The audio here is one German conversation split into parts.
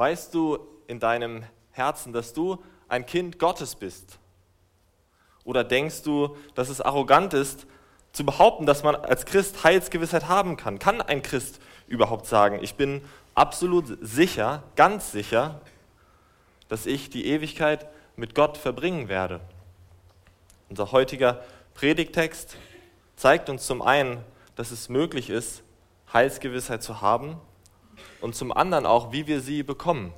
Weißt du in deinem Herzen, dass du ein Kind Gottes bist? Oder denkst du, dass es arrogant ist, zu behaupten, dass man als Christ Heilsgewissheit haben kann? Kann ein Christ überhaupt sagen, ich bin absolut sicher, ganz sicher, dass ich die Ewigkeit mit Gott verbringen werde? Unser heutiger Predigtext zeigt uns zum einen, dass es möglich ist, Heilsgewissheit zu haben und zum anderen auch, wie wir sie bekommen.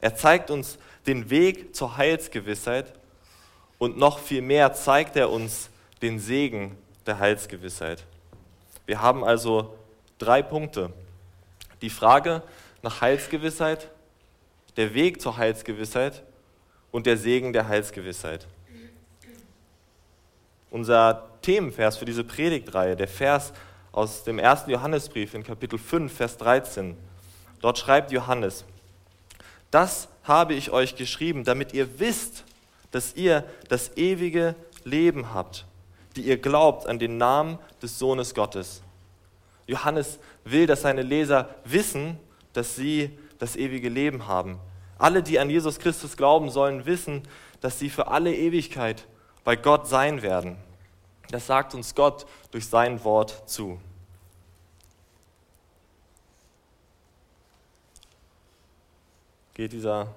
Er zeigt uns den Weg zur Heilsgewissheit und noch viel mehr zeigt er uns den Segen der Heilsgewissheit. Wir haben also drei Punkte. Die Frage nach Heilsgewissheit, der Weg zur Heilsgewissheit und der Segen der Heilsgewissheit. Unser Themenvers für diese Predigtreihe, der Vers aus dem ersten Johannesbrief in Kapitel 5, Vers 13. Dort schreibt Johannes, das habe ich euch geschrieben, damit ihr wisst, dass ihr das ewige Leben habt, die ihr glaubt an den Namen des Sohnes Gottes. Johannes will, dass seine Leser wissen, dass sie das ewige Leben haben. Alle, die an Jesus Christus glauben, sollen wissen, dass sie für alle Ewigkeit bei Gott sein werden. Das sagt uns Gott durch sein Wort zu. Geht dieser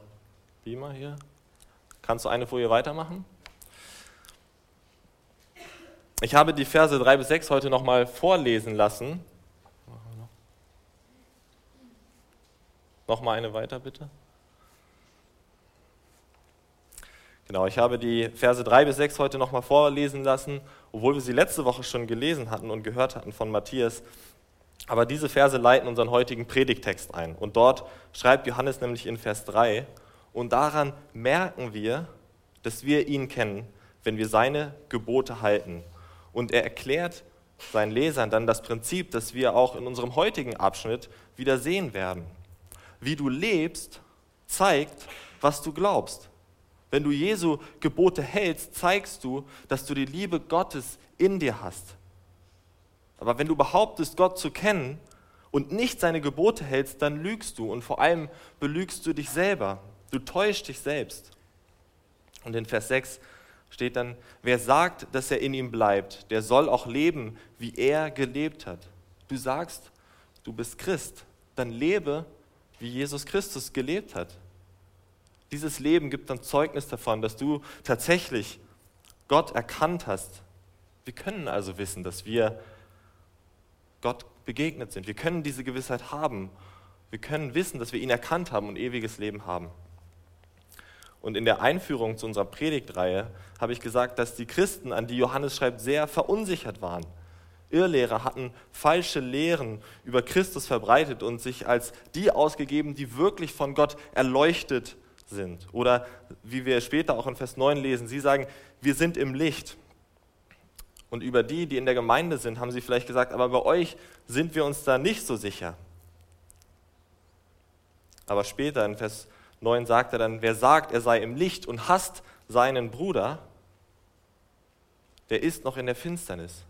Beamer hier? Kannst du eine Folie weitermachen? Ich habe die Verse 3 bis 6 heute nochmal vorlesen lassen. Nochmal eine weiter, bitte. Genau, ich habe die Verse 3 bis 6 heute nochmal vorlesen lassen, obwohl wir sie letzte Woche schon gelesen hatten und gehört hatten von Matthias. Aber diese Verse leiten unseren heutigen Predigtext ein. Und dort schreibt Johannes nämlich in Vers 3, und daran merken wir, dass wir ihn kennen, wenn wir seine Gebote halten. Und er erklärt seinen Lesern dann das Prinzip, das wir auch in unserem heutigen Abschnitt wieder sehen werden. Wie du lebst, zeigt, was du glaubst. Wenn du Jesu Gebote hältst, zeigst du, dass du die Liebe Gottes in dir hast. Aber wenn du behauptest, Gott zu kennen und nicht seine Gebote hältst, dann lügst du und vor allem belügst du dich selber. Du täuschst dich selbst. Und in Vers 6 steht dann, wer sagt, dass er in ihm bleibt, der soll auch leben, wie er gelebt hat. Du sagst, du bist Christ, dann lebe, wie Jesus Christus gelebt hat. Dieses Leben gibt dann Zeugnis davon, dass du tatsächlich Gott erkannt hast. Wir können also wissen, dass wir Gott begegnet sind. Wir können diese Gewissheit haben. Wir können wissen, dass wir ihn erkannt haben und ewiges Leben haben. Und in der Einführung zu unserer Predigtreihe habe ich gesagt, dass die Christen, an die Johannes schreibt, sehr verunsichert waren. Irrlehrer hatten falsche Lehren über Christus verbreitet und sich als die ausgegeben, die wirklich von Gott erleuchtet sind. Oder wie wir später auch in Vers 9 lesen, sie sagen, wir sind im Licht. Und über die, die in der Gemeinde sind, haben sie vielleicht gesagt, aber bei euch sind wir uns da nicht so sicher. Aber später in Vers 9 sagt er dann, wer sagt, er sei im Licht und hasst seinen Bruder, der ist noch in der Finsternis.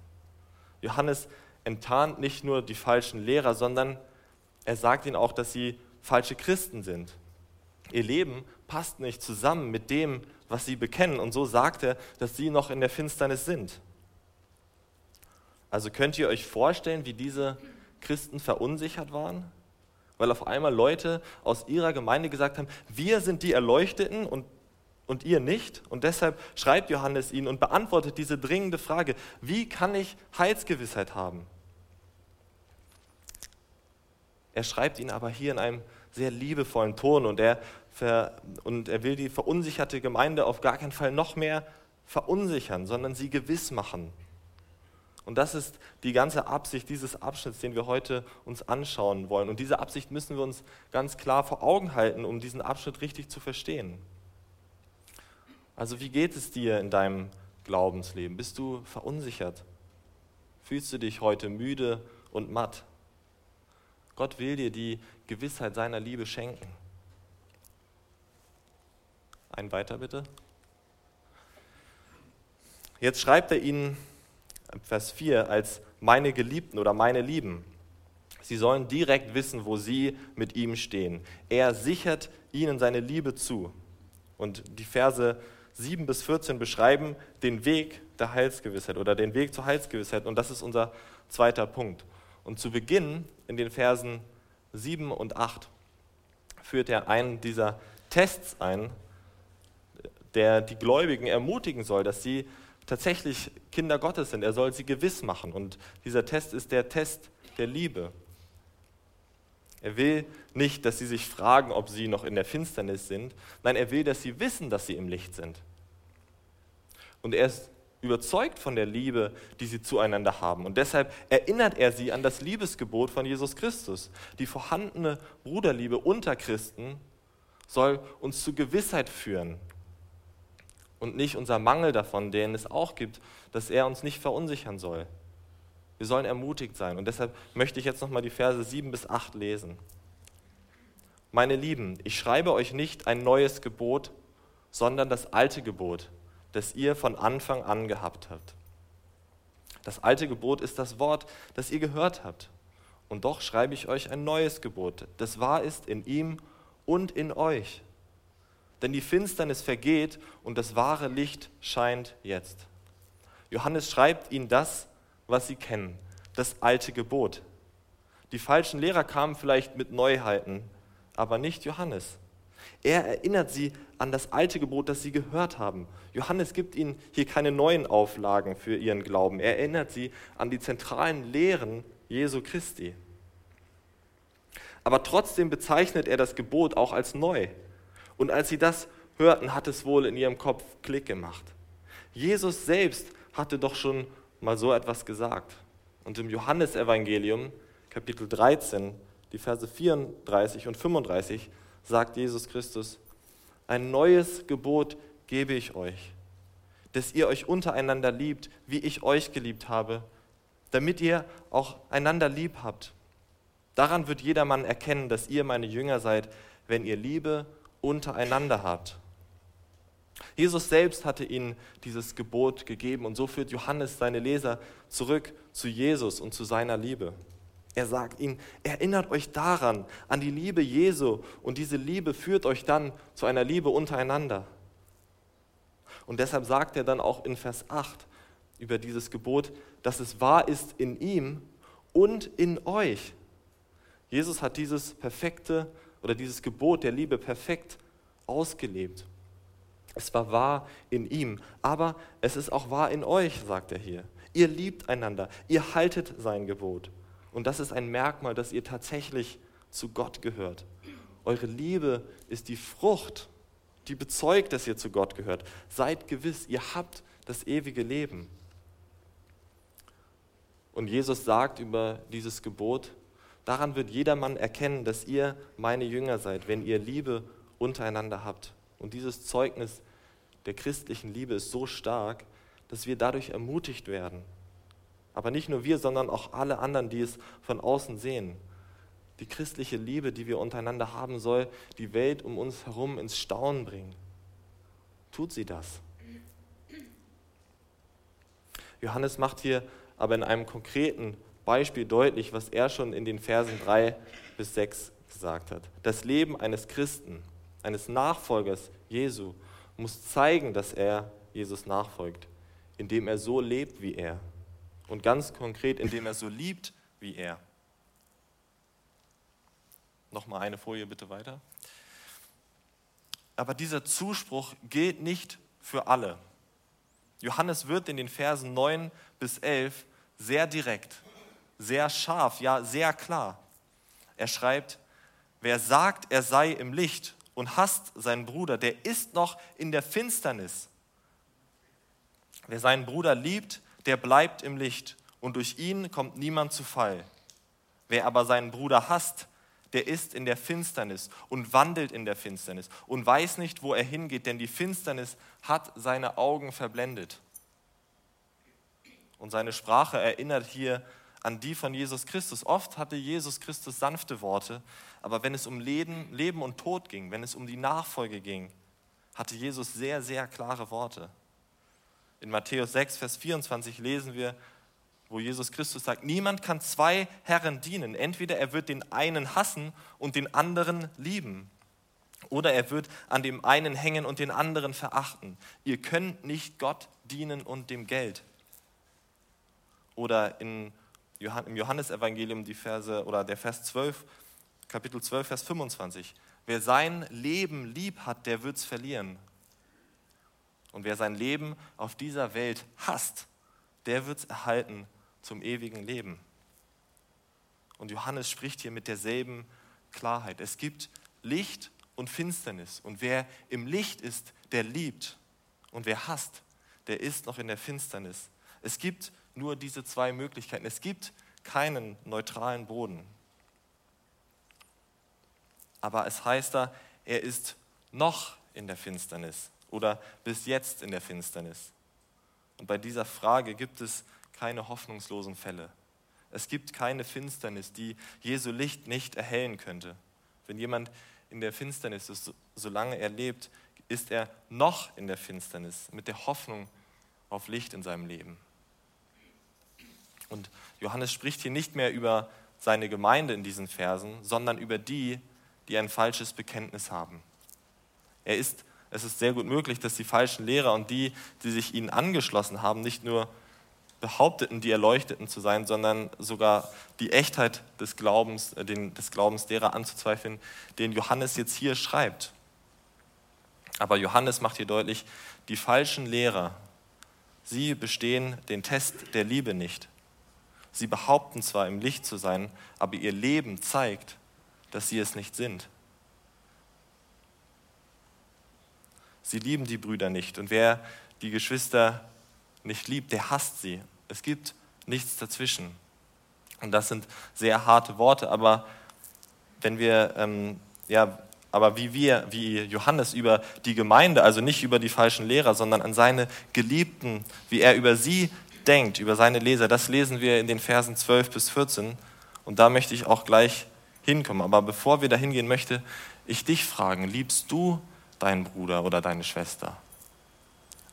Johannes enttarnt nicht nur die falschen Lehrer, sondern er sagt ihnen auch, dass sie falsche Christen sind. Ihr Leben passt nicht zusammen mit dem, was sie bekennen. Und so sagt er, dass sie noch in der Finsternis sind. Also könnt ihr euch vorstellen, wie diese Christen verunsichert waren? Weil auf einmal Leute aus ihrer Gemeinde gesagt haben, wir sind die Erleuchteten und, und ihr nicht. Und deshalb schreibt Johannes ihnen und beantwortet diese dringende Frage, wie kann ich Heilsgewissheit haben? Er schreibt ihnen aber hier in einem sehr liebevollen Ton und er, und er will die verunsicherte Gemeinde auf gar keinen Fall noch mehr verunsichern, sondern sie gewiss machen. Und das ist die ganze Absicht dieses Abschnitts, den wir heute uns anschauen wollen. Und diese Absicht müssen wir uns ganz klar vor Augen halten, um diesen Abschnitt richtig zu verstehen. Also wie geht es dir in deinem Glaubensleben? Bist du verunsichert? Fühlst du dich heute müde und matt? Gott will dir die Gewissheit seiner Liebe schenken. Ein weiter bitte. Jetzt schreibt er ihnen Vers 4 als meine Geliebten oder meine Lieben. Sie sollen direkt wissen, wo sie mit ihm stehen. Er sichert ihnen seine Liebe zu. Und die Verse 7 bis 14 beschreiben den Weg der Heilsgewissheit oder den Weg zur Heilsgewissheit. Und das ist unser zweiter Punkt. Und zu Beginn in den Versen 7 und 8 führt er einen dieser Tests ein, der die Gläubigen ermutigen soll, dass sie tatsächlich Kinder Gottes sind. Er soll sie gewiss machen. Und dieser Test ist der Test der Liebe. Er will nicht, dass sie sich fragen, ob sie noch in der Finsternis sind. Nein, er will, dass sie wissen, dass sie im Licht sind. Und er ist überzeugt von der Liebe, die sie zueinander haben. Und deshalb erinnert er sie an das Liebesgebot von Jesus Christus. Die vorhandene Bruderliebe unter Christen soll uns zu Gewissheit führen und nicht unser Mangel davon, den es auch gibt, dass er uns nicht verunsichern soll. Wir sollen ermutigt sein. Und deshalb möchte ich jetzt nochmal die Verse 7 bis 8 lesen. Meine Lieben, ich schreibe euch nicht ein neues Gebot, sondern das alte Gebot, das ihr von Anfang an gehabt habt. Das alte Gebot ist das Wort, das ihr gehört habt. Und doch schreibe ich euch ein neues Gebot, das wahr ist in ihm und in euch. Denn die Finsternis vergeht und das wahre Licht scheint jetzt. Johannes schreibt ihnen das, was sie kennen, das alte Gebot. Die falschen Lehrer kamen vielleicht mit Neuheiten, aber nicht Johannes. Er erinnert sie an das alte Gebot, das sie gehört haben. Johannes gibt ihnen hier keine neuen Auflagen für ihren Glauben. Er erinnert sie an die zentralen Lehren Jesu Christi. Aber trotzdem bezeichnet er das Gebot auch als neu. Und als sie das hörten, hat es wohl in ihrem Kopf Klick gemacht. Jesus selbst hatte doch schon mal so etwas gesagt. Und im Johannesevangelium, Kapitel 13, die Verse 34 und 35, sagt Jesus Christus, ein neues Gebot gebe ich euch, dass ihr euch untereinander liebt, wie ich euch geliebt habe, damit ihr auch einander lieb habt. Daran wird jedermann erkennen, dass ihr meine Jünger seid, wenn ihr Liebe untereinander habt. Jesus selbst hatte ihnen dieses Gebot gegeben und so führt Johannes seine Leser zurück zu Jesus und zu seiner Liebe. Er sagt ihnen, erinnert euch daran, an die Liebe Jesu und diese Liebe führt euch dann zu einer Liebe untereinander. Und deshalb sagt er dann auch in Vers 8 über dieses Gebot, dass es wahr ist in ihm und in euch. Jesus hat dieses perfekte oder dieses Gebot der Liebe perfekt ausgelebt. Es war wahr in ihm, aber es ist auch wahr in euch, sagt er hier. Ihr liebt einander, ihr haltet sein Gebot. Und das ist ein Merkmal, dass ihr tatsächlich zu Gott gehört. Eure Liebe ist die Frucht, die bezeugt, dass ihr zu Gott gehört. Seid gewiss, ihr habt das ewige Leben. Und Jesus sagt über dieses Gebot, daran wird jedermann erkennen, dass ihr meine Jünger seid, wenn ihr Liebe untereinander habt. Und dieses Zeugnis der christlichen Liebe ist so stark, dass wir dadurch ermutigt werden. Aber nicht nur wir, sondern auch alle anderen, die es von außen sehen. Die christliche Liebe, die wir untereinander haben, soll die Welt um uns herum ins Staunen bringen. Tut sie das? Johannes macht hier aber in einem konkreten Beispiel deutlich, was er schon in den Versen 3 bis 6 gesagt hat. Das Leben eines Christen, eines Nachfolgers Jesu, muss zeigen, dass er Jesus nachfolgt, indem er so lebt wie er. Und ganz konkret, indem er so liebt wie er. Nochmal eine Folie bitte weiter. Aber dieser Zuspruch gilt nicht für alle. Johannes wird in den Versen 9 bis 11 sehr direkt, sehr scharf, ja sehr klar. Er schreibt, wer sagt, er sei im Licht und hasst seinen Bruder, der ist noch in der Finsternis. Wer seinen Bruder liebt, der bleibt im Licht und durch ihn kommt niemand zu Fall. Wer aber seinen Bruder hasst, der ist in der Finsternis und wandelt in der Finsternis und weiß nicht, wo er hingeht, denn die Finsternis hat seine Augen verblendet. Und seine Sprache erinnert hier an die von Jesus Christus. Oft hatte Jesus Christus sanfte Worte, aber wenn es um Leben, Leben und Tod ging, wenn es um die Nachfolge ging, hatte Jesus sehr, sehr klare Worte. In Matthäus 6, Vers 24 lesen wir, wo Jesus Christus sagt, niemand kann zwei Herren dienen. Entweder er wird den einen hassen und den anderen lieben. Oder er wird an dem einen hängen und den anderen verachten. Ihr könnt nicht Gott dienen und dem Geld. Oder in, im Johannesevangelium die Verse oder der Vers 12, Kapitel 12, Vers 25. Wer sein Leben lieb hat, der wird es verlieren. Und wer sein Leben auf dieser Welt hasst, der wird es erhalten zum ewigen Leben. Und Johannes spricht hier mit derselben Klarheit. Es gibt Licht und Finsternis. Und wer im Licht ist, der liebt. Und wer hasst, der ist noch in der Finsternis. Es gibt nur diese zwei Möglichkeiten. Es gibt keinen neutralen Boden. Aber es heißt da, er ist noch in der Finsternis oder bis jetzt in der Finsternis. Und bei dieser Frage gibt es keine hoffnungslosen Fälle. Es gibt keine Finsternis, die Jesu Licht nicht erhellen könnte. Wenn jemand in der Finsternis ist, solange er lebt, ist er noch in der Finsternis mit der Hoffnung auf Licht in seinem Leben. Und Johannes spricht hier nicht mehr über seine Gemeinde in diesen Versen, sondern über die, die ein falsches Bekenntnis haben. Er ist, es ist sehr gut möglich, dass die falschen Lehrer und die, die sich ihnen angeschlossen haben, nicht nur behaupteten, die Erleuchteten zu sein, sondern sogar die Echtheit des Glaubens, äh, den, des Glaubens derer anzuzweifeln, den Johannes jetzt hier schreibt. Aber Johannes macht hier deutlich, die falschen Lehrer, sie bestehen den Test der Liebe nicht. Sie behaupten zwar im Licht zu sein, aber ihr Leben zeigt, dass sie es nicht sind. Sie lieben die Brüder nicht und wer die Geschwister nicht liebt, der hasst sie es gibt nichts dazwischen. Und das sind sehr harte Worte, aber wenn wir, ähm, ja, aber wie wir, wie Johannes über die Gemeinde, also nicht über die falschen Lehrer, sondern an seine Geliebten, wie er über sie denkt, über seine Leser, das lesen wir in den Versen 12 bis 14. Und da möchte ich auch gleich hinkommen. Aber bevor wir da hingehen, möchte ich dich fragen, liebst du deinen Bruder oder deine Schwester?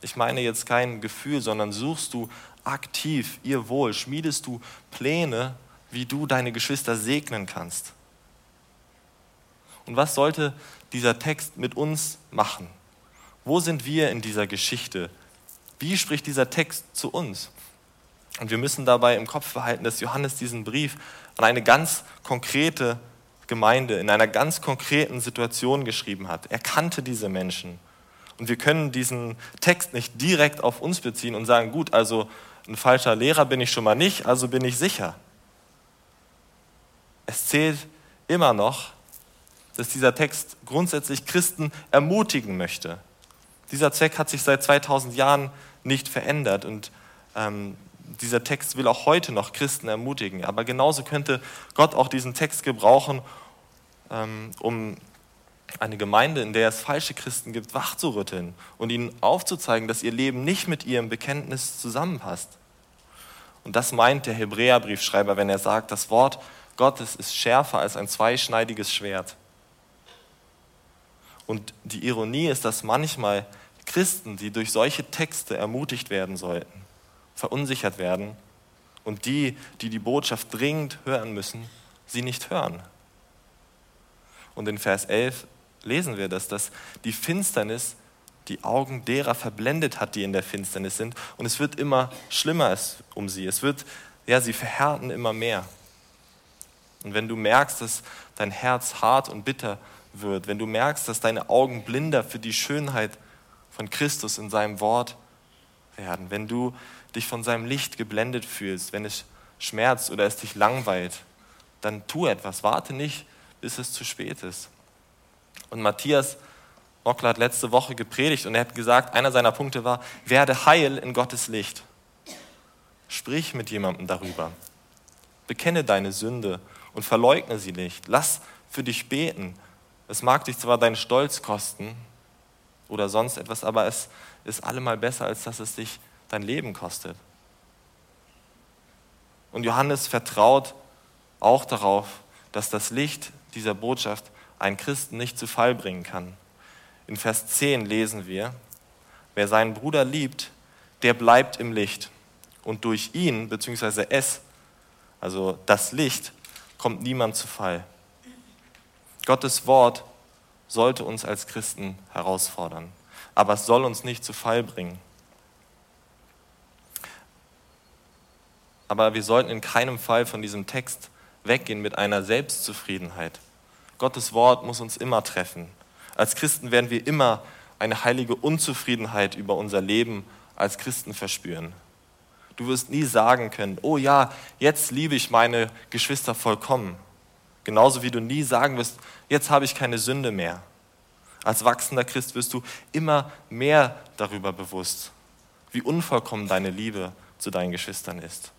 Ich meine jetzt kein Gefühl, sondern suchst du aktiv ihr Wohl? Schmiedest du Pläne, wie du deine Geschwister segnen kannst? Und was sollte dieser Text mit uns machen? Wo sind wir in dieser Geschichte? Wie spricht dieser Text zu uns? Und wir müssen dabei im Kopf behalten, dass Johannes diesen Brief an eine ganz konkrete Gemeinde in einer ganz konkreten Situation geschrieben hat. Er kannte diese Menschen. Und wir können diesen Text nicht direkt auf uns beziehen und sagen, gut, also ein falscher Lehrer bin ich schon mal nicht, also bin ich sicher. Es zählt immer noch, dass dieser Text grundsätzlich Christen ermutigen möchte. Dieser Zweck hat sich seit 2000 Jahren nicht verändert und ähm, dieser Text will auch heute noch Christen ermutigen. Aber genauso könnte Gott auch diesen Text gebrauchen, ähm, um eine Gemeinde, in der es falsche Christen gibt, wachzurütteln und ihnen aufzuzeigen, dass ihr Leben nicht mit ihrem Bekenntnis zusammenpasst. Und das meint der Hebräerbriefschreiber, wenn er sagt, das Wort Gottes ist schärfer als ein zweischneidiges Schwert. Und die Ironie ist, dass manchmal Christen, die durch solche Texte ermutigt werden sollten, verunsichert werden und die, die die Botschaft dringend hören müssen, sie nicht hören. Und in Vers 11 lesen wir das, dass die Finsternis die Augen derer verblendet hat, die in der Finsternis sind. Und es wird immer schlimmer um sie. Es wird, ja, sie verhärten immer mehr. Und wenn du merkst, dass dein Herz hart und bitter wird, wenn du merkst, dass deine Augen blinder für die Schönheit von Christus in seinem Wort werden, wenn du dich von seinem Licht geblendet fühlst, wenn es schmerzt oder es dich langweilt, dann tu etwas. Warte nicht, bis es zu spät ist. Und Matthias Mockler hat letzte Woche gepredigt und er hat gesagt, einer seiner Punkte war, werde heil in Gottes Licht. Sprich mit jemandem darüber. Bekenne deine Sünde und verleugne sie nicht. Lass für dich beten. Es mag dich zwar deinen Stolz kosten oder sonst etwas, aber es ist allemal besser, als dass es dich dein Leben kostet. Und Johannes vertraut auch darauf, dass das Licht dieser Botschaft einen Christen nicht zu Fall bringen kann. In Vers 10 lesen wir, wer seinen Bruder liebt, der bleibt im Licht und durch ihn, beziehungsweise es, also das Licht, kommt niemand zu Fall. Gottes Wort sollte uns als Christen herausfordern, aber es soll uns nicht zu Fall bringen. Aber wir sollten in keinem Fall von diesem Text weggehen mit einer Selbstzufriedenheit. Gottes Wort muss uns immer treffen. Als Christen werden wir immer eine heilige Unzufriedenheit über unser Leben als Christen verspüren. Du wirst nie sagen können, oh ja, jetzt liebe ich meine Geschwister vollkommen. Genauso wie du nie sagen wirst, jetzt habe ich keine Sünde mehr. Als wachsender Christ wirst du immer mehr darüber bewusst, wie unvollkommen deine Liebe zu deinen Geschwistern ist.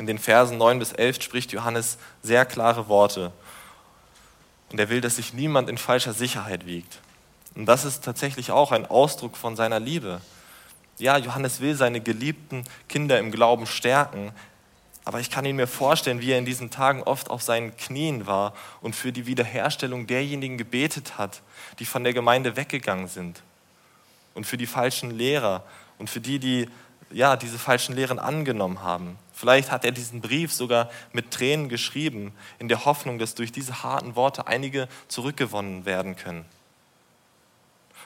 In den Versen 9 bis 11 spricht Johannes sehr klare Worte. Und er will, dass sich niemand in falscher Sicherheit wiegt. Und das ist tatsächlich auch ein Ausdruck von seiner Liebe. Ja, Johannes will seine geliebten Kinder im Glauben stärken, aber ich kann ihn mir vorstellen, wie er in diesen Tagen oft auf seinen Knien war und für die Wiederherstellung derjenigen gebetet hat, die von der Gemeinde weggegangen sind. Und für die falschen Lehrer und für die, die ja, diese falschen Lehren angenommen haben. Vielleicht hat er diesen Brief sogar mit Tränen geschrieben, in der Hoffnung, dass durch diese harten Worte einige zurückgewonnen werden können.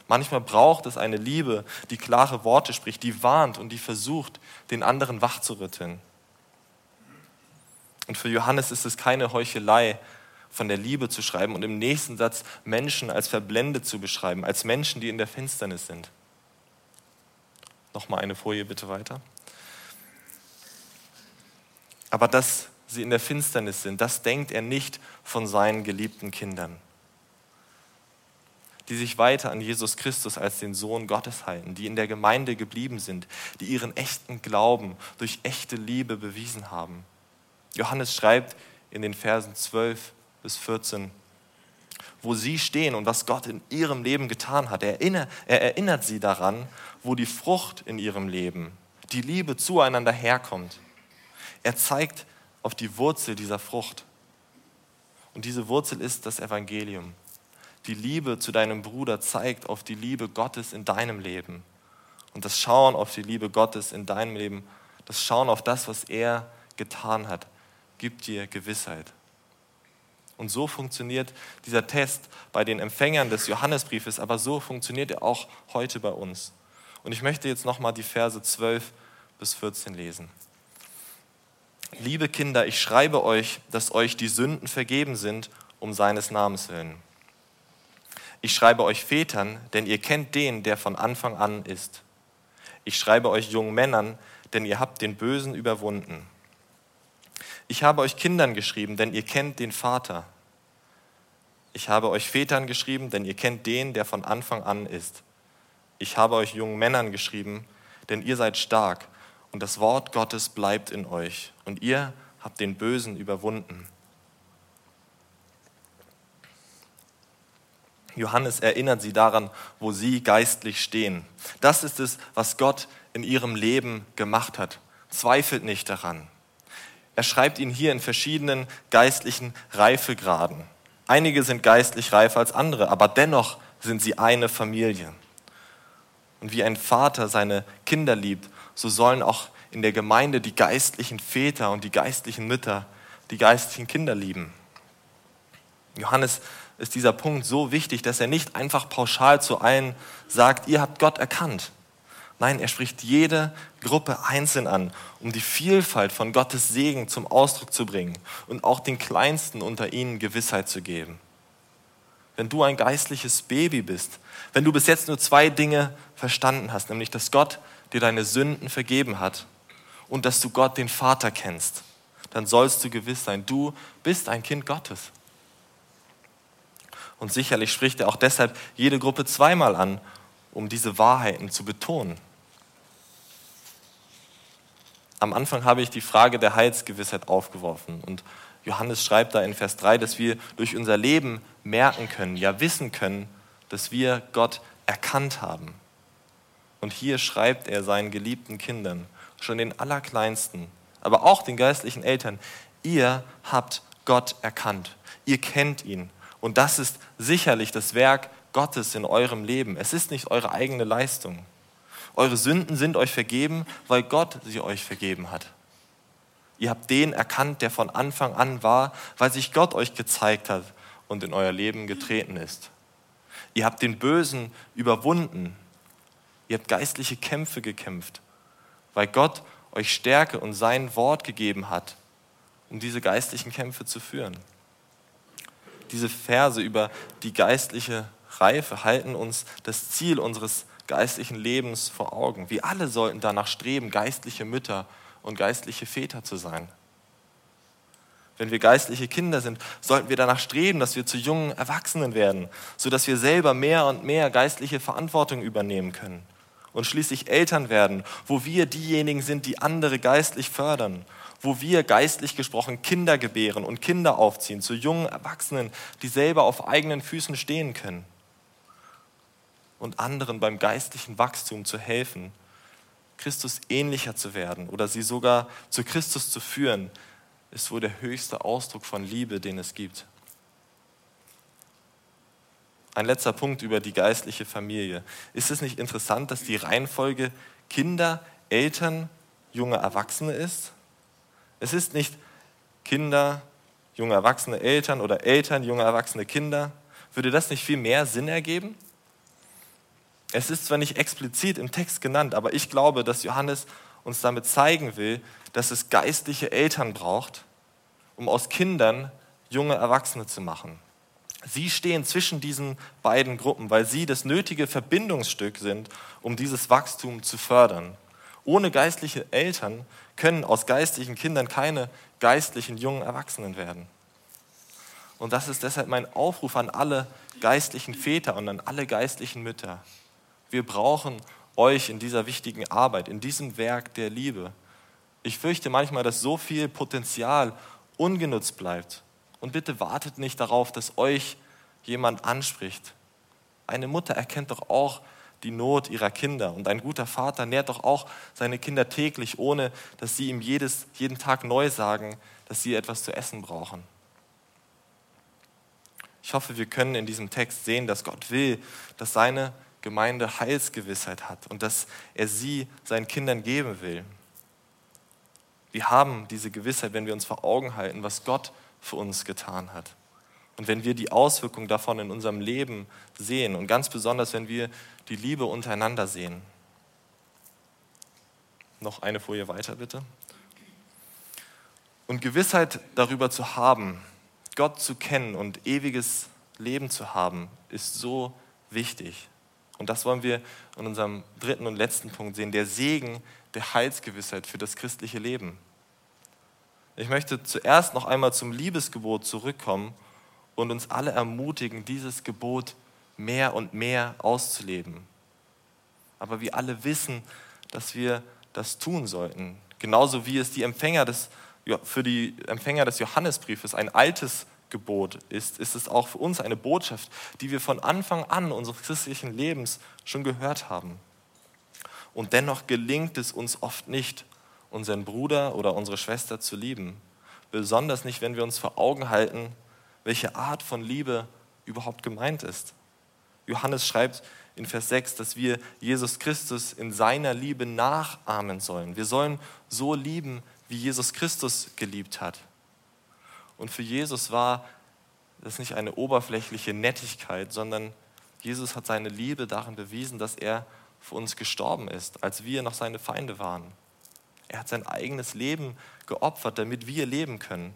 Manchmal braucht es eine Liebe, die klare Worte spricht, die warnt und die versucht, den anderen wachzurütteln. Und für Johannes ist es keine Heuchelei, von der Liebe zu schreiben und im nächsten Satz Menschen als verblendet zu beschreiben, als Menschen, die in der Finsternis sind. Nochmal eine Folie bitte weiter. Aber dass sie in der Finsternis sind, das denkt er nicht von seinen geliebten Kindern, die sich weiter an Jesus Christus als den Sohn Gottes halten, die in der Gemeinde geblieben sind, die ihren echten Glauben durch echte Liebe bewiesen haben. Johannes schreibt in den Versen 12 bis 14, wo sie stehen und was Gott in ihrem Leben getan hat. Er erinnert, er erinnert sie daran, wo die Frucht in ihrem Leben, die Liebe zueinander herkommt. Er zeigt auf die Wurzel dieser Frucht. Und diese Wurzel ist das Evangelium. Die Liebe zu deinem Bruder zeigt auf die Liebe Gottes in deinem Leben. Und das Schauen auf die Liebe Gottes in deinem Leben, das Schauen auf das, was er getan hat, gibt dir Gewissheit. Und so funktioniert dieser Test bei den Empfängern des Johannesbriefes, aber so funktioniert er auch heute bei uns. Und ich möchte jetzt nochmal die Verse 12 bis 14 lesen. Liebe Kinder, ich schreibe euch, dass euch die Sünden vergeben sind, um seines Namens willen. Ich schreibe euch Vätern, denn ihr kennt den, der von Anfang an ist. Ich schreibe euch jungen Männern, denn ihr habt den Bösen überwunden. Ich habe euch Kindern geschrieben, denn ihr kennt den Vater. Ich habe euch Vätern geschrieben, denn ihr kennt den, der von Anfang an ist. Ich habe euch jungen Männern geschrieben, denn ihr seid stark und das Wort Gottes bleibt in euch und ihr habt den Bösen überwunden. Johannes erinnert sie daran, wo sie geistlich stehen. Das ist es, was Gott in ihrem Leben gemacht hat. Zweifelt nicht daran. Er schreibt ihn hier in verschiedenen geistlichen Reifegraden. Einige sind geistlich reifer als andere, aber dennoch sind sie eine Familie. Und wie ein Vater seine Kinder liebt, so sollen auch in der Gemeinde die geistlichen Väter und die geistlichen Mütter die geistlichen Kinder lieben. Johannes ist dieser Punkt so wichtig, dass er nicht einfach pauschal zu allen sagt, ihr habt Gott erkannt. Nein, er spricht jede Gruppe einzeln an, um die Vielfalt von Gottes Segen zum Ausdruck zu bringen und auch den Kleinsten unter ihnen Gewissheit zu geben. Wenn du ein geistliches Baby bist, wenn du bis jetzt nur zwei Dinge verstanden hast, nämlich dass Gott dir deine Sünden vergeben hat und dass du Gott den Vater kennst, dann sollst du gewiss sein, du bist ein Kind Gottes. Und sicherlich spricht er auch deshalb jede Gruppe zweimal an, um diese Wahrheiten zu betonen. Am Anfang habe ich die Frage der Heilsgewissheit aufgeworfen und Johannes schreibt da in Vers 3, dass wir durch unser Leben merken können, ja wissen können, dass wir Gott erkannt haben. Und hier schreibt er seinen geliebten Kindern, schon den Allerkleinsten, aber auch den geistlichen Eltern, ihr habt Gott erkannt, ihr kennt ihn. Und das ist sicherlich das Werk Gottes in eurem Leben. Es ist nicht eure eigene Leistung. Eure Sünden sind euch vergeben, weil Gott sie euch vergeben hat. Ihr habt den erkannt, der von Anfang an war, weil sich Gott euch gezeigt hat und in euer Leben getreten ist. Ihr habt den Bösen überwunden. Ihr habt geistliche Kämpfe gekämpft, weil Gott euch Stärke und sein Wort gegeben hat, um diese geistlichen Kämpfe zu führen. Diese Verse über die geistliche Reife halten uns das Ziel unseres geistlichen Lebens vor Augen. Wir alle sollten danach streben, geistliche Mütter und geistliche Väter zu sein. Wenn wir geistliche Kinder sind, sollten wir danach streben, dass wir zu jungen Erwachsenen werden, sodass wir selber mehr und mehr geistliche Verantwortung übernehmen können und schließlich Eltern werden, wo wir diejenigen sind, die andere geistlich fördern, wo wir geistlich gesprochen Kinder gebären und Kinder aufziehen, zu jungen Erwachsenen, die selber auf eigenen Füßen stehen können und anderen beim geistlichen Wachstum zu helfen, Christus ähnlicher zu werden oder sie sogar zu Christus zu führen, ist wohl der höchste Ausdruck von Liebe, den es gibt. Ein letzter Punkt über die geistliche Familie. Ist es nicht interessant, dass die Reihenfolge Kinder, Eltern, junge Erwachsene ist? Es ist nicht Kinder, junge Erwachsene Eltern oder Eltern, junge Erwachsene Kinder. Würde das nicht viel mehr Sinn ergeben? Es ist zwar nicht explizit im Text genannt, aber ich glaube, dass Johannes uns damit zeigen will, dass es geistliche Eltern braucht, um aus Kindern junge Erwachsene zu machen. Sie stehen zwischen diesen beiden Gruppen, weil sie das nötige Verbindungsstück sind, um dieses Wachstum zu fördern. Ohne geistliche Eltern können aus geistlichen Kindern keine geistlichen jungen Erwachsenen werden. Und das ist deshalb mein Aufruf an alle geistlichen Väter und an alle geistlichen Mütter. Wir brauchen euch in dieser wichtigen Arbeit, in diesem Werk der Liebe. Ich fürchte manchmal, dass so viel Potenzial ungenutzt bleibt und bitte wartet nicht darauf, dass euch jemand anspricht. Eine Mutter erkennt doch auch die Not ihrer Kinder und ein guter Vater nährt doch auch seine Kinder täglich, ohne dass sie ihm jedes, jeden Tag neu sagen, dass sie etwas zu essen brauchen. Ich hoffe, wir können in diesem Text sehen, dass Gott will, dass seine Gemeinde Heilsgewissheit hat und dass er sie seinen Kindern geben will. Wir haben diese Gewissheit, wenn wir uns vor Augen halten, was Gott für uns getan hat. Und wenn wir die Auswirkungen davon in unserem Leben sehen und ganz besonders, wenn wir die Liebe untereinander sehen. Noch eine Folie weiter, bitte. Und Gewissheit darüber zu haben, Gott zu kennen und ewiges Leben zu haben, ist so wichtig. Und das wollen wir in unserem dritten und letzten Punkt sehen, der Segen der Heilsgewissheit für das christliche Leben. Ich möchte zuerst noch einmal zum Liebesgebot zurückkommen und uns alle ermutigen, dieses Gebot mehr und mehr auszuleben. Aber wir alle wissen, dass wir das tun sollten. Genauso wie es die Empfänger des, für die Empfänger des Johannesbriefes ein altes Gebot ist, ist es auch für uns eine Botschaft, die wir von Anfang an unseres christlichen Lebens schon gehört haben. Und dennoch gelingt es uns oft nicht, unseren Bruder oder unsere Schwester zu lieben. Besonders nicht, wenn wir uns vor Augen halten, welche Art von Liebe überhaupt gemeint ist. Johannes schreibt in Vers 6, dass wir Jesus Christus in seiner Liebe nachahmen sollen. Wir sollen so lieben, wie Jesus Christus geliebt hat. Und für Jesus war das nicht eine oberflächliche Nettigkeit, sondern Jesus hat seine Liebe darin bewiesen, dass er für uns gestorben ist, als wir noch seine Feinde waren. Er hat sein eigenes Leben geopfert, damit wir leben können.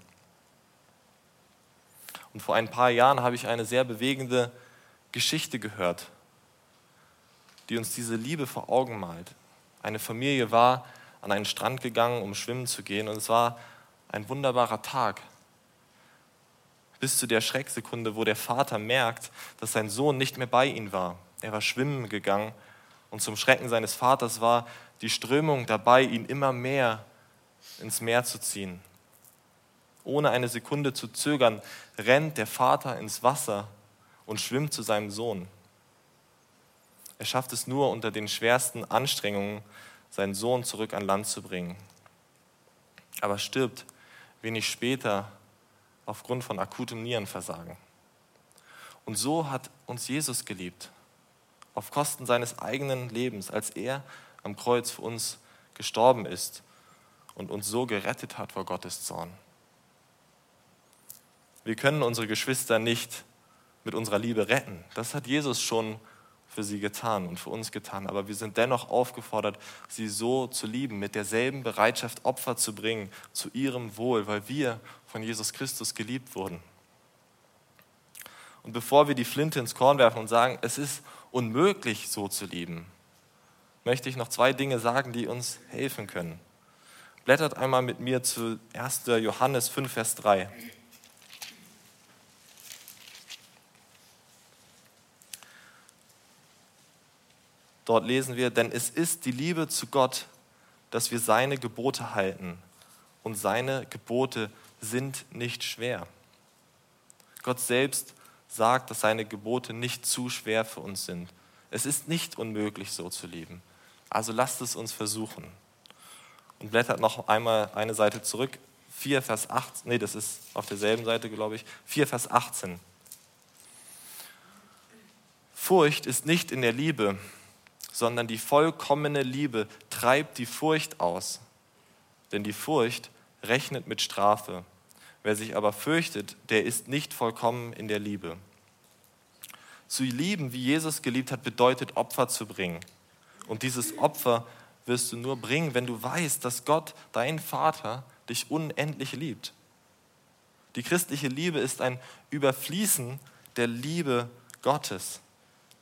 Und vor ein paar Jahren habe ich eine sehr bewegende Geschichte gehört, die uns diese Liebe vor Augen malt. Eine Familie war an einen Strand gegangen, um schwimmen zu gehen, und es war ein wunderbarer Tag. Bis zu der Schrecksekunde, wo der Vater merkt, dass sein Sohn nicht mehr bei ihm war. Er war schwimmen gegangen und zum Schrecken seines Vaters war die Strömung dabei, ihn immer mehr ins Meer zu ziehen. Ohne eine Sekunde zu zögern, rennt der Vater ins Wasser und schwimmt zu seinem Sohn. Er schafft es nur unter den schwersten Anstrengungen, seinen Sohn zurück an Land zu bringen. Aber stirbt wenig später aufgrund von akutem Nierenversagen. Und so hat uns Jesus geliebt, auf Kosten seines eigenen Lebens, als er am Kreuz für uns gestorben ist und uns so gerettet hat vor Gottes Zorn. Wir können unsere Geschwister nicht mit unserer Liebe retten. Das hat Jesus schon für sie getan und für uns getan. Aber wir sind dennoch aufgefordert, sie so zu lieben, mit derselben Bereitschaft Opfer zu bringen, zu ihrem Wohl, weil wir von Jesus Christus geliebt wurden. Und bevor wir die Flinte ins Korn werfen und sagen, es ist unmöglich, so zu lieben, möchte ich noch zwei Dinge sagen, die uns helfen können. Blättert einmal mit mir zu 1. Johannes 5, Vers 3. Dort lesen wir, denn es ist die Liebe zu Gott, dass wir seine Gebote halten. Und seine Gebote sind nicht schwer. Gott selbst sagt, dass seine Gebote nicht zu schwer für uns sind. Es ist nicht unmöglich, so zu lieben. Also lasst es uns versuchen. Und blättert noch einmal eine Seite zurück. 4 Vers 18, nee, das ist auf derselben Seite, glaube ich. 4 Vers 18. Furcht ist nicht in der Liebe, sondern die vollkommene Liebe treibt die Furcht aus. Denn die Furcht rechnet mit Strafe. Wer sich aber fürchtet, der ist nicht vollkommen in der Liebe. Zu lieben, wie Jesus geliebt hat, bedeutet Opfer zu bringen. Und dieses Opfer wirst du nur bringen, wenn du weißt, dass Gott, dein Vater, dich unendlich liebt. Die christliche Liebe ist ein Überfließen der Liebe Gottes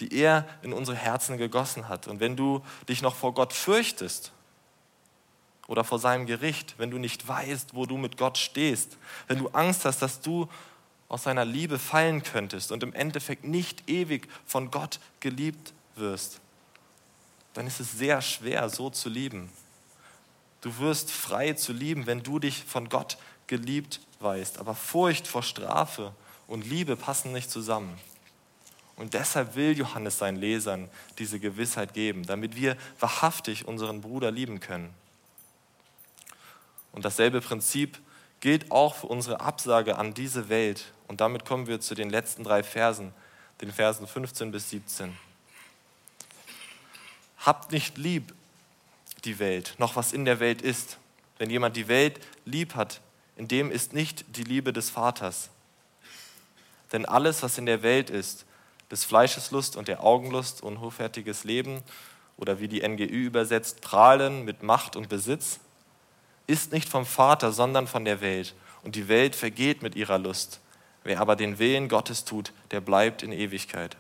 die er in unsere Herzen gegossen hat. Und wenn du dich noch vor Gott fürchtest oder vor seinem Gericht, wenn du nicht weißt, wo du mit Gott stehst, wenn du Angst hast, dass du aus seiner Liebe fallen könntest und im Endeffekt nicht ewig von Gott geliebt wirst, dann ist es sehr schwer, so zu lieben. Du wirst frei zu lieben, wenn du dich von Gott geliebt weißt. Aber Furcht vor Strafe und Liebe passen nicht zusammen. Und deshalb will Johannes seinen Lesern diese Gewissheit geben, damit wir wahrhaftig unseren Bruder lieben können. Und dasselbe Prinzip gilt auch für unsere Absage an diese Welt. Und damit kommen wir zu den letzten drei Versen, den Versen 15 bis 17. Habt nicht lieb die Welt, noch was in der Welt ist. Wenn jemand die Welt lieb hat, in dem ist nicht die Liebe des Vaters. Denn alles, was in der Welt ist, des Fleisches Lust und der Augenlust, unhochfertiges Leben oder wie die NGÜ übersetzt, prahlen mit Macht und Besitz, ist nicht vom Vater, sondern von der Welt. Und die Welt vergeht mit ihrer Lust. Wer aber den Willen Gottes tut, der bleibt in Ewigkeit.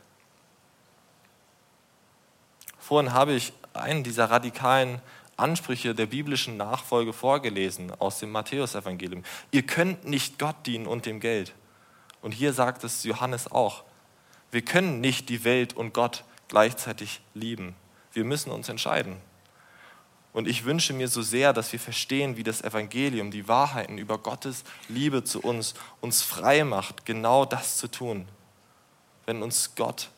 Vorhin habe ich einen dieser radikalen Ansprüche der biblischen Nachfolge vorgelesen aus dem Matthäusevangelium. Ihr könnt nicht Gott dienen und dem Geld. Und hier sagt es Johannes auch. Wir können nicht die Welt und Gott gleichzeitig lieben. Wir müssen uns entscheiden. Und ich wünsche mir so sehr, dass wir verstehen, wie das Evangelium, die Wahrheiten über Gottes Liebe zu uns, uns frei macht, genau das zu tun. Wenn uns Gott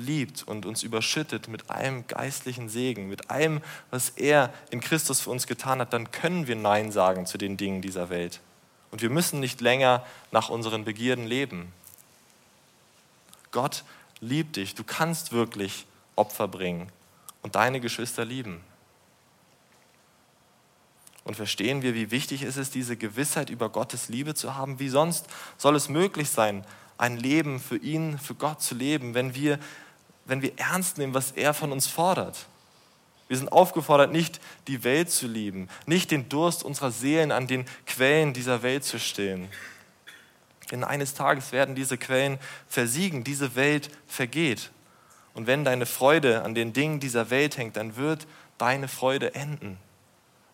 liebt und uns überschüttet mit allem geistlichen Segen, mit allem, was er in Christus für uns getan hat, dann können wir Nein sagen zu den Dingen dieser Welt. Und wir müssen nicht länger nach unseren Begierden leben. Gott liebt dich. Du kannst wirklich Opfer bringen und deine Geschwister lieben. Und verstehen wir, wie wichtig es ist, diese Gewissheit über Gottes Liebe zu haben? Wie sonst soll es möglich sein, ein Leben für ihn, für Gott zu leben, wenn wir, wenn wir ernst nehmen, was er von uns fordert? Wir sind aufgefordert, nicht die Welt zu lieben, nicht den Durst unserer Seelen an den Quellen dieser Welt zu stillen, denn eines Tages werden diese Quellen versiegen, diese Welt vergeht. Und wenn deine Freude an den Dingen dieser Welt hängt, dann wird deine Freude enden.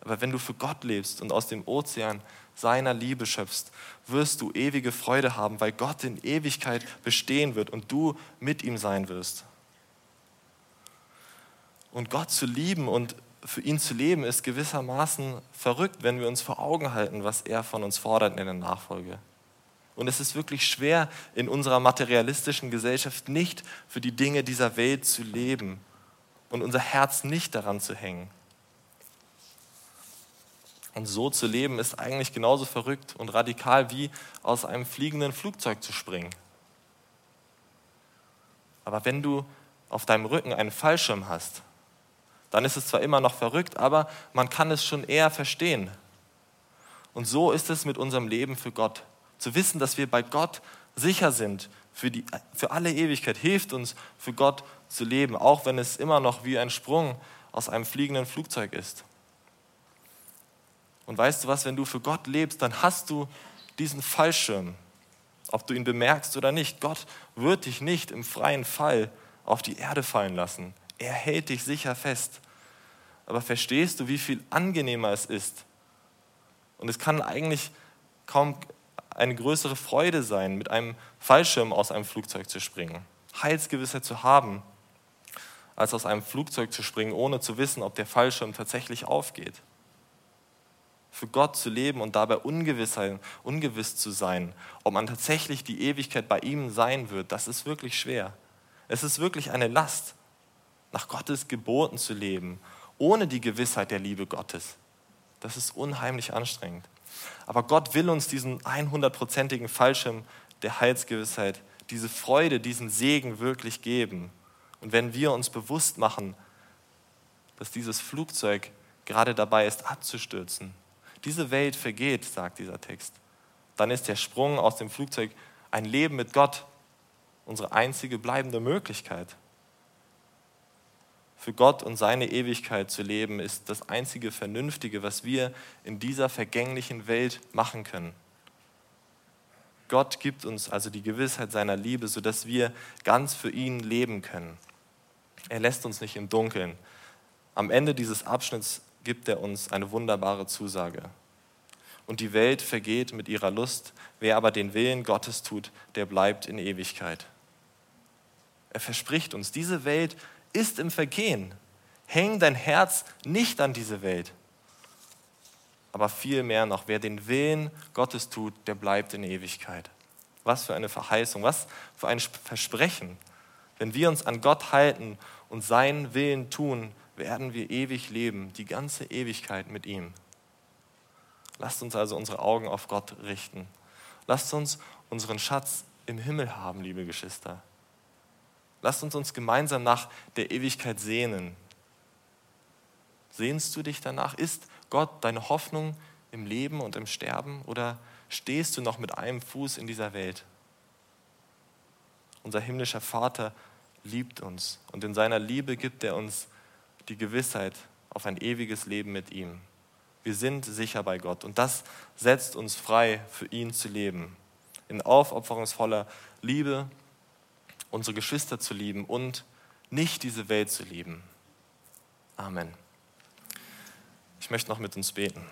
Aber wenn du für Gott lebst und aus dem Ozean seiner Liebe schöpfst, wirst du ewige Freude haben, weil Gott in Ewigkeit bestehen wird und du mit ihm sein wirst. Und Gott zu lieben und für ihn zu leben, ist gewissermaßen verrückt, wenn wir uns vor Augen halten, was er von uns fordert in der Nachfolge. Und es ist wirklich schwer, in unserer materialistischen Gesellschaft nicht für die Dinge dieser Welt zu leben und unser Herz nicht daran zu hängen. Und so zu leben ist eigentlich genauso verrückt und radikal wie aus einem fliegenden Flugzeug zu springen. Aber wenn du auf deinem Rücken einen Fallschirm hast, dann ist es zwar immer noch verrückt, aber man kann es schon eher verstehen. Und so ist es mit unserem Leben für Gott. Zu wissen, dass wir bei Gott sicher sind für, die, für alle Ewigkeit, hilft uns, für Gott zu leben, auch wenn es immer noch wie ein Sprung aus einem fliegenden Flugzeug ist. Und weißt du was, wenn du für Gott lebst, dann hast du diesen Fallschirm, ob du ihn bemerkst oder nicht. Gott wird dich nicht im freien Fall auf die Erde fallen lassen. Er hält dich sicher fest. Aber verstehst du, wie viel angenehmer es ist? Und es kann eigentlich kaum eine größere Freude sein, mit einem Fallschirm aus einem Flugzeug zu springen, Heilsgewissheit zu haben, als aus einem Flugzeug zu springen, ohne zu wissen, ob der Fallschirm tatsächlich aufgeht. Für Gott zu leben und dabei ungewiss, ungewiss zu sein, ob man tatsächlich die Ewigkeit bei ihm sein wird, das ist wirklich schwer. Es ist wirklich eine Last, nach Gottes Geboten zu leben, ohne die Gewissheit der Liebe Gottes. Das ist unheimlich anstrengend. Aber Gott will uns diesen 100%igen Fallschirm der Heilsgewissheit, diese Freude, diesen Segen wirklich geben. Und wenn wir uns bewusst machen, dass dieses Flugzeug gerade dabei ist abzustürzen, diese Welt vergeht, sagt dieser Text, dann ist der Sprung aus dem Flugzeug ein Leben mit Gott unsere einzige bleibende Möglichkeit. Für Gott und seine Ewigkeit zu leben, ist das einzige Vernünftige, was wir in dieser vergänglichen Welt machen können. Gott gibt uns also die Gewissheit seiner Liebe, sodass wir ganz für ihn leben können. Er lässt uns nicht im Dunkeln. Am Ende dieses Abschnitts gibt er uns eine wunderbare Zusage. Und die Welt vergeht mit ihrer Lust, wer aber den Willen Gottes tut, der bleibt in Ewigkeit. Er verspricht uns, diese Welt ist im Vergehen. Häng dein Herz nicht an diese Welt. Aber vielmehr noch, wer den Willen Gottes tut, der bleibt in Ewigkeit. Was für eine Verheißung, was für ein Versprechen. Wenn wir uns an Gott halten und seinen Willen tun, werden wir ewig leben, die ganze Ewigkeit mit ihm. Lasst uns also unsere Augen auf Gott richten. Lasst uns unseren Schatz im Himmel haben, liebe Geschwister. Lasst uns uns gemeinsam nach der Ewigkeit sehnen. Sehnst du dich danach? Ist Gott deine Hoffnung im Leben und im Sterben oder stehst du noch mit einem Fuß in dieser Welt? Unser himmlischer Vater liebt uns und in seiner Liebe gibt er uns die Gewissheit auf ein ewiges Leben mit ihm. Wir sind sicher bei Gott und das setzt uns frei, für ihn zu leben. In aufopferungsvoller Liebe unsere Geschwister zu lieben und nicht diese Welt zu lieben. Amen. Ich möchte noch mit uns beten.